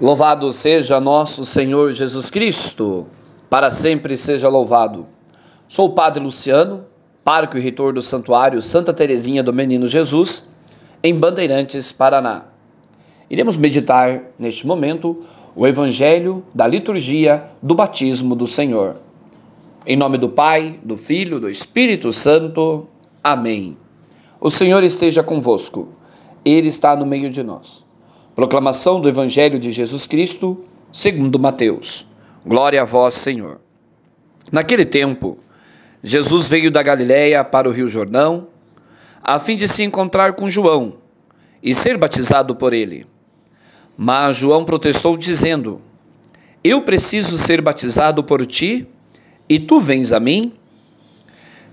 Louvado seja nosso Senhor Jesus Cristo, para sempre seja louvado. Sou o Padre Luciano, pároco e reitor do Santuário Santa Teresinha do Menino Jesus, em Bandeirantes, Paraná. Iremos meditar neste momento o Evangelho da liturgia do batismo do Senhor. Em nome do Pai, do Filho, do Espírito Santo. Amém. O Senhor esteja convosco. Ele está no meio de nós. Proclamação do Evangelho de Jesus Cristo, segundo Mateus. Glória a vós, Senhor. Naquele tempo, Jesus veio da Galiléia para o Rio Jordão, a fim de se encontrar com João e ser batizado por ele. Mas João protestou, dizendo: Eu preciso ser batizado por ti, e tu vens a mim?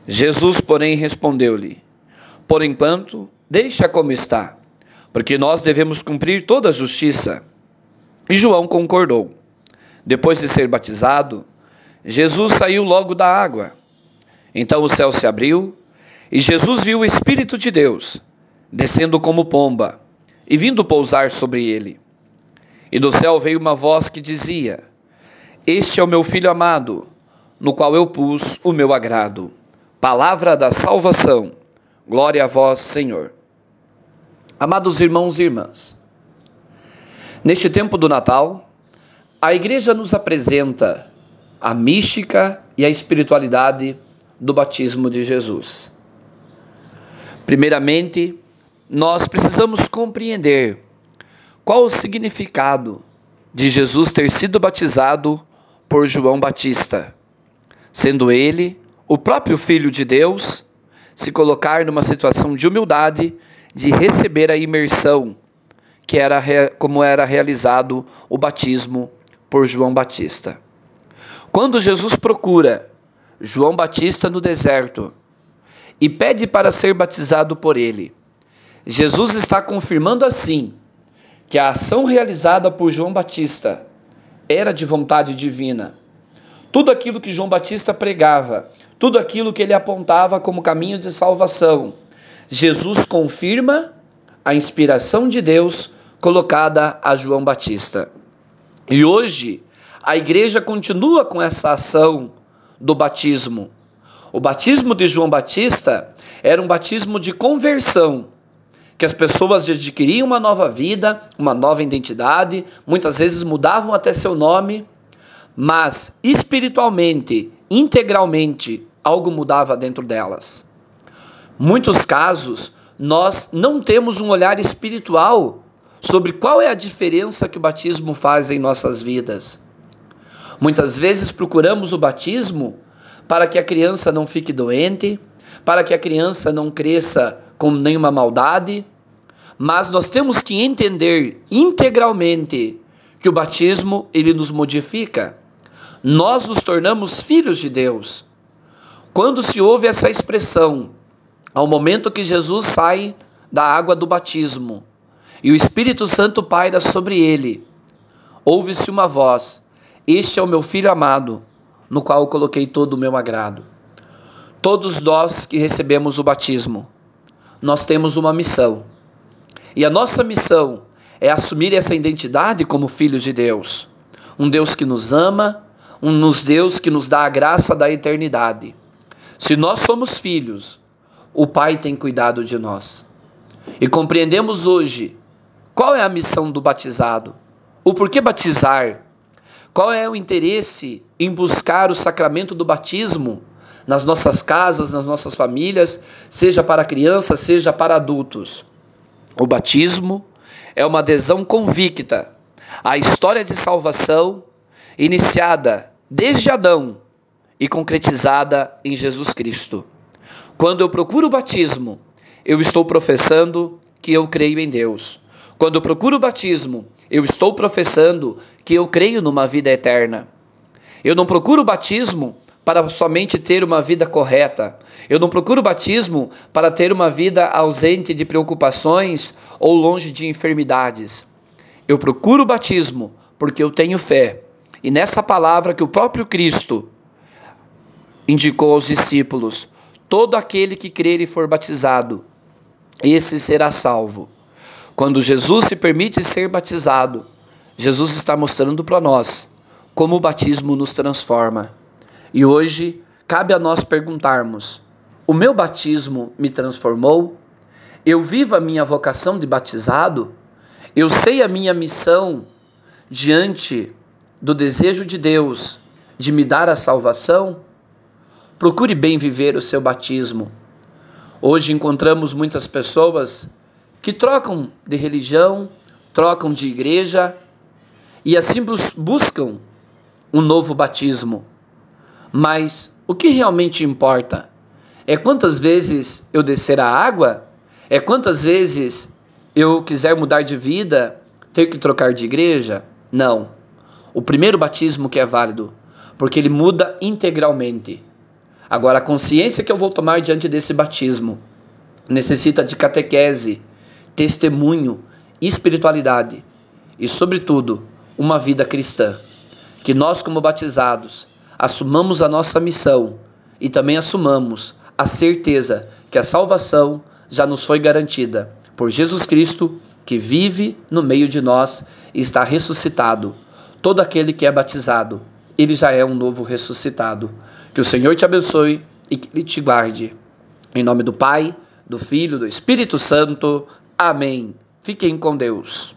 Jesus, porém, respondeu-lhe: Por enquanto, deixa como está porque nós devemos cumprir toda a justiça. E João concordou. Depois de ser batizado, Jesus saiu logo da água. Então o céu se abriu e Jesus viu o Espírito de Deus descendo como pomba e vindo pousar sobre ele. E do céu veio uma voz que dizia: Este é o meu filho amado, no qual eu pus o meu agrado. Palavra da salvação. Glória a vós, Senhor. Amados irmãos e irmãs, neste tempo do Natal, a Igreja nos apresenta a mística e a espiritualidade do batismo de Jesus. Primeiramente, nós precisamos compreender qual o significado de Jesus ter sido batizado por João Batista, sendo ele o próprio Filho de Deus, se colocar numa situação de humildade de receber a imersão, que era como era realizado o batismo por João Batista. Quando Jesus procura João Batista no deserto e pede para ser batizado por ele, Jesus está confirmando assim que a ação realizada por João Batista era de vontade divina. Tudo aquilo que João Batista pregava, tudo aquilo que ele apontava como caminho de salvação, Jesus confirma a inspiração de Deus colocada a João Batista. E hoje a igreja continua com essa ação do batismo. O batismo de João Batista era um batismo de conversão, que as pessoas adquiriam uma nova vida, uma nova identidade, muitas vezes mudavam até seu nome, mas espiritualmente, integralmente, algo mudava dentro delas muitos casos, nós não temos um olhar espiritual sobre qual é a diferença que o batismo faz em nossas vidas. Muitas vezes procuramos o batismo para que a criança não fique doente, para que a criança não cresça com nenhuma maldade, mas nós temos que entender integralmente que o batismo ele nos modifica. Nós nos tornamos filhos de Deus. Quando se ouve essa expressão, ao momento que Jesus sai da água do batismo e o Espírito Santo paira sobre ele, ouve-se uma voz: Este é o meu filho amado, no qual coloquei todo o meu agrado. Todos nós que recebemos o batismo, nós temos uma missão. E a nossa missão é assumir essa identidade como filhos de Deus. Um Deus que nos ama, um Deus que nos dá a graça da eternidade. Se nós somos filhos, o Pai tem cuidado de nós. E compreendemos hoje qual é a missão do batizado, o porquê batizar, qual é o interesse em buscar o sacramento do batismo nas nossas casas, nas nossas famílias, seja para crianças, seja para adultos. O batismo é uma adesão convicta à história de salvação iniciada desde Adão e concretizada em Jesus Cristo. Quando eu procuro o batismo, eu estou professando que eu creio em Deus. Quando eu procuro o batismo, eu estou professando que eu creio numa vida eterna. Eu não procuro o batismo para somente ter uma vida correta. Eu não procuro batismo para ter uma vida ausente de preocupações ou longe de enfermidades. Eu procuro o batismo porque eu tenho fé. E nessa palavra que o próprio Cristo indicou aos discípulos, Todo aquele que crer e for batizado, esse será salvo. Quando Jesus se permite ser batizado, Jesus está mostrando para nós como o batismo nos transforma. E hoje cabe a nós perguntarmos: o meu batismo me transformou? Eu vivo a minha vocação de batizado? Eu sei a minha missão diante do desejo de Deus de me dar a salvação? Procure bem viver o seu batismo. Hoje encontramos muitas pessoas que trocam de religião, trocam de igreja e assim buscam um novo batismo. Mas o que realmente importa é quantas vezes eu descer a água? É quantas vezes eu quiser mudar de vida, ter que trocar de igreja? Não. O primeiro batismo que é válido, porque ele muda integralmente. Agora, a consciência que eu vou tomar diante desse batismo necessita de catequese, testemunho, espiritualidade e, sobretudo, uma vida cristã. Que nós, como batizados, assumamos a nossa missão e também assumamos a certeza que a salvação já nos foi garantida por Jesus Cristo, que vive no meio de nós e está ressuscitado. Todo aquele que é batizado, ele já é um novo ressuscitado. Que o Senhor te abençoe e que ele te guarde. Em nome do Pai, do Filho, do Espírito Santo. Amém. Fiquem com Deus.